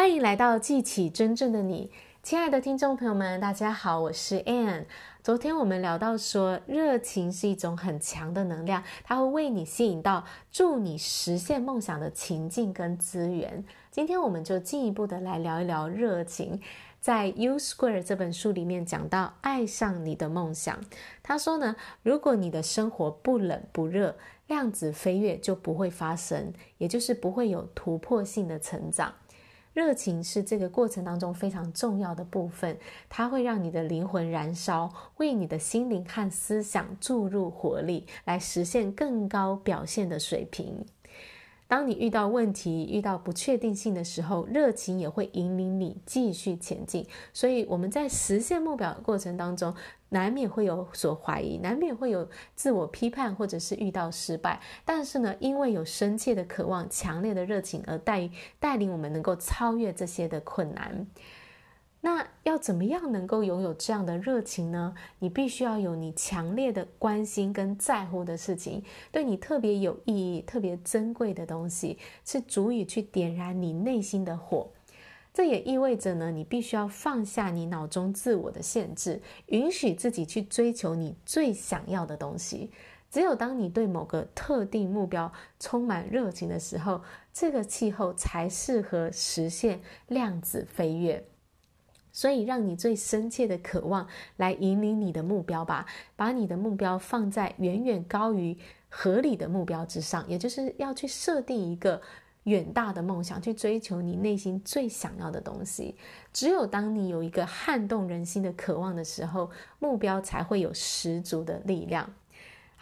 欢迎来到记起真正的你，亲爱的听众朋友们，大家好，我是 Ann。昨天我们聊到说，热情是一种很强的能量，它会为你吸引到助你实现梦想的情境跟资源。今天我们就进一步的来聊一聊热情。在《U Square》这本书里面讲到，爱上你的梦想。他说呢，如果你的生活不冷不热，量子飞跃就不会发生，也就是不会有突破性的成长。热情是这个过程当中非常重要的部分，它会让你的灵魂燃烧，为你的心灵和思想注入活力，来实现更高表现的水平。当你遇到问题、遇到不确定性的时候，热情也会引领你继续前进。所以我们在实现目标的过程当中，难免会有所怀疑，难免会有自我批判，或者是遇到失败。但是呢，因为有深切的渴望、强烈的热情，而带带领我们能够超越这些的困难。那要怎么样能够拥有这样的热情呢？你必须要有你强烈的关心跟在乎的事情，对你特别有意义、特别珍贵的东西，是足以去点燃你内心的火。这也意味着呢，你必须要放下你脑中自我的限制，允许自己去追求你最想要的东西。只有当你对某个特定目标充满热情的时候，这个气候才适合实现量子飞跃。所以，让你最深切的渴望来引领你的目标吧，把你的目标放在远远高于合理的目标之上，也就是要去设定一个远大的梦想，去追求你内心最想要的东西。只有当你有一个撼动人心的渴望的时候，目标才会有十足的力量。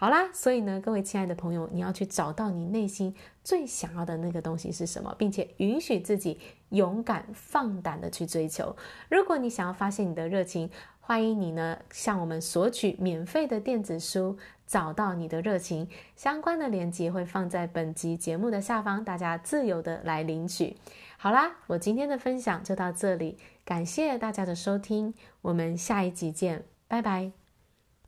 好啦，所以呢，各位亲爱的朋友，你要去找到你内心最想要的那个东西是什么，并且允许自己勇敢放胆的去追求。如果你想要发现你的热情，欢迎你呢向我们索取免费的电子书《找到你的热情》，相关的链接会放在本集节目的下方，大家自由的来领取。好啦，我今天的分享就到这里，感谢大家的收听，我们下一集见，拜拜。